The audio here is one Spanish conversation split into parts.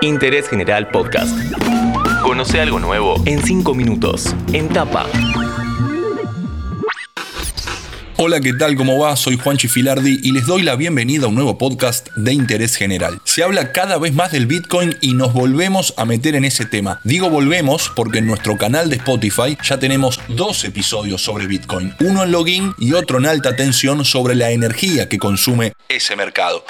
Interés General Podcast. Conoce algo nuevo en 5 minutos. En tapa. Hola, ¿qué tal? ¿Cómo va? Soy Juan Chifilardi y les doy la bienvenida a un nuevo podcast de interés general. Se habla cada vez más del Bitcoin y nos volvemos a meter en ese tema. Digo volvemos porque en nuestro canal de Spotify ya tenemos dos episodios sobre Bitcoin, uno en login y otro en alta tensión sobre la energía que consume ese mercado.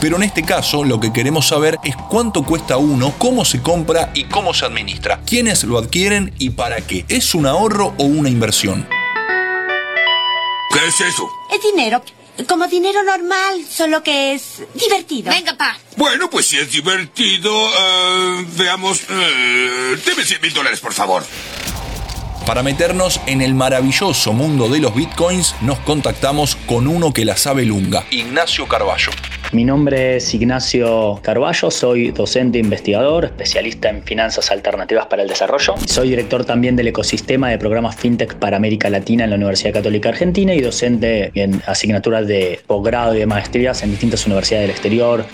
Pero en este caso lo que queremos saber es cuánto cuesta uno, cómo se compra y cómo se administra, quiénes lo adquieren y para qué. ¿Es un ahorro o una inversión? ¿Qué es eso? Es dinero. Como dinero normal, solo que es divertido. Venga, pa. Bueno, pues si es divertido, eh, veamos. Eh, deme 100 mil dólares, por favor. Para meternos en el maravilloso mundo de los bitcoins, nos contactamos con uno que la sabe lunga, Ignacio Carballo. Mi nombre es Ignacio Carballo, soy docente investigador, especialista en finanzas alternativas para el desarrollo. Soy director también del ecosistema de programas FinTech para América Latina en la Universidad Católica Argentina y docente en asignaturas de posgrado y de maestrías en distintas universidades del exterior.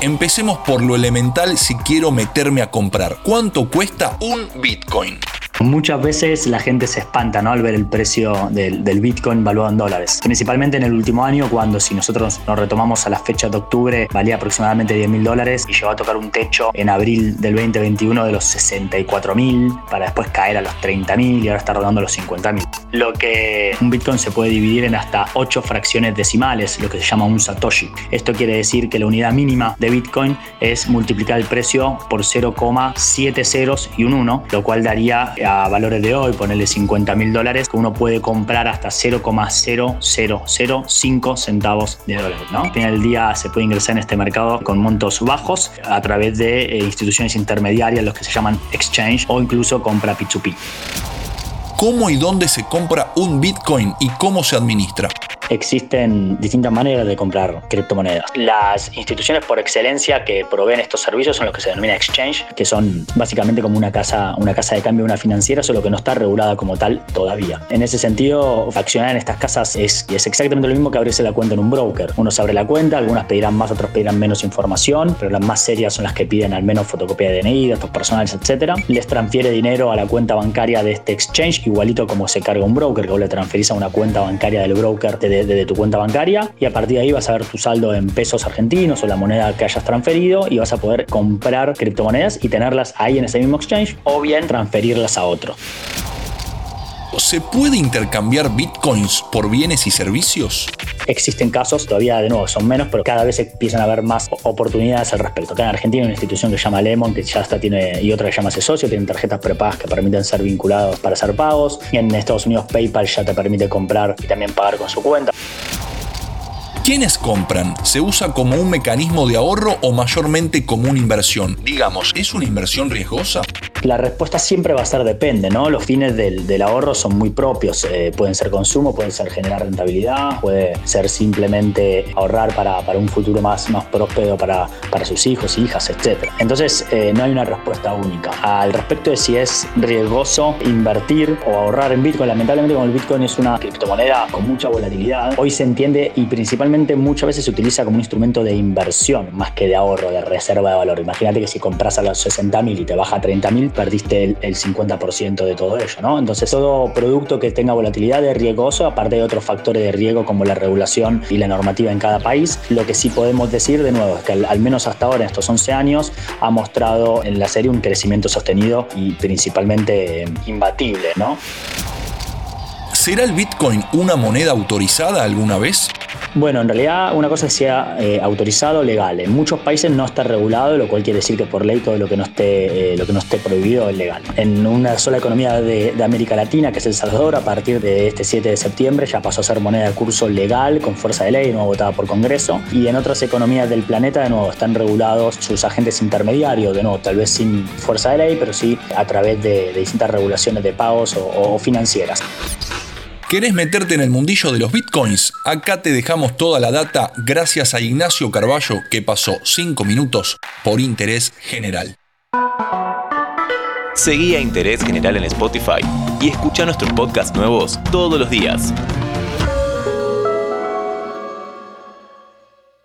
Empecemos por lo elemental si quiero meterme a comprar. ¿Cuánto cuesta un Bitcoin? Muchas veces la gente se espanta al ver el precio del, Bitcoin valuado en dólares. Principalmente en el último año, cuando si nosotros nos retomamos a la fecha de octubre, valía aproximadamente 10 mil dólares y llegó a tocar un techo en abril del 2021 de los 64 mil para después caer a los 30 mil y ahora está rodando los 50 mil. Lo que un Bitcoin se puede dividir en hasta 8 fracciones decimales, lo que se llama un Satoshi. Esto quiere decir que la unidad mínima de Bitcoin es multiplicar el precio por 0,7 ceros y un 1, lo cual daría a valores de hoy, ponerle 50 mil dólares, que uno puede comprar hasta 0,0005 centavos de dólares. ¿no? Al final del día se puede ingresar en este mercado con montos bajos a través de eh, instituciones intermediarias, los que se llaman exchange o incluso compra P2P. ¿Cómo y dónde se compra un Bitcoin y cómo se administra? Existen distintas maneras de comprar criptomonedas. Las instituciones por excelencia que proveen estos servicios son los que se denomina exchange, que son básicamente como una casa, una casa de cambio, una financiera, solo que no está regulada como tal todavía. En ese sentido, accionar en estas casas es, exactamente lo mismo que abrirse la cuenta en un broker. Uno se abre la cuenta, algunas pedirán más, otros pedirán menos información, pero las más serias son las que piden al menos fotocopia de DNI, datos personales, etc. Les transfiere dinero a la cuenta bancaria de este exchange, igualito como se carga un broker, que vos le transferís a una cuenta bancaria del broker de de tu cuenta bancaria y a partir de ahí vas a ver tu saldo en pesos argentinos o la moneda que hayas transferido y vas a poder comprar criptomonedas y tenerlas ahí en ese mismo exchange o bien transferirlas a otro. ¿Se puede intercambiar bitcoins por bienes y servicios? Existen casos, todavía de nuevo son menos, pero cada vez empiezan a haber más oportunidades al respecto. Acá en Argentina hay una institución que se llama Lemon, que ya tiene, y otra que se llama Socio, tienen tarjetas prepagas que permiten ser vinculados para hacer pagos. Y en Estados Unidos PayPal ya te permite comprar y también pagar con su cuenta. ¿Quiénes compran? ¿Se usa como un mecanismo de ahorro o mayormente como una inversión? Digamos, ¿es una inversión riesgosa? La respuesta siempre va a ser depende, ¿no? Los fines del, ahorro son muy propios. Eh, pueden ser consumo, pueden ser generar rentabilidad, puede ser simplemente ahorrar para, un futuro más, más próspero para, para sus hijos, hijas, etc. Entonces, eh, no hay una respuesta única. Al respecto de si es riesgoso invertir o ahorrar en Bitcoin, lamentablemente como el Bitcoin es una criptomoneda con mucha volatilidad, hoy se entiende y principalmente muchas veces se utiliza como un instrumento de inversión más que de ahorro, de reserva de valor. Imagínate que si compras a los 60 mil y te baja a 30 mil, perdiste el, 50% de todo ello, ¿no? Entonces, todo producto que tenga volatilidad es riesgoso, aparte de otros factores de riesgo como la regulación y la normativa en cada país. Lo que sí podemos decir de nuevo es que al, menos hasta ahora, en estos 11 años, ha mostrado en la serie un crecimiento sostenido y principalmente eh, imbatible, ¿no? ¿Será el Bitcoin una moneda autorizada alguna vez? Bueno, en realidad una cosa es sea eh, autorizado legal. En muchos países no está regulado, lo cual quiere decir que por ley todo lo que no esté, eh, lo que no esté prohibido es legal. En una sola economía de, América Latina, que es El Salvador, a partir de este 7 de septiembre ya pasó a ser moneda de curso legal con fuerza de ley, no votada por Congreso. Y en otras economías del planeta, de nuevo, están regulados sus agentes intermediarios, de nuevo, tal vez sin fuerza de ley, pero sí a través de, distintas regulaciones de pagos o financieras. ¿Querés meterte en el mundillo de los bitcoins? Acá te dejamos toda la data gracias a Ignacio Carballo que pasó 5 minutos por interés general. Seguí a Interés General en Spotify y escucha nuestros podcasts nuevos todos los días.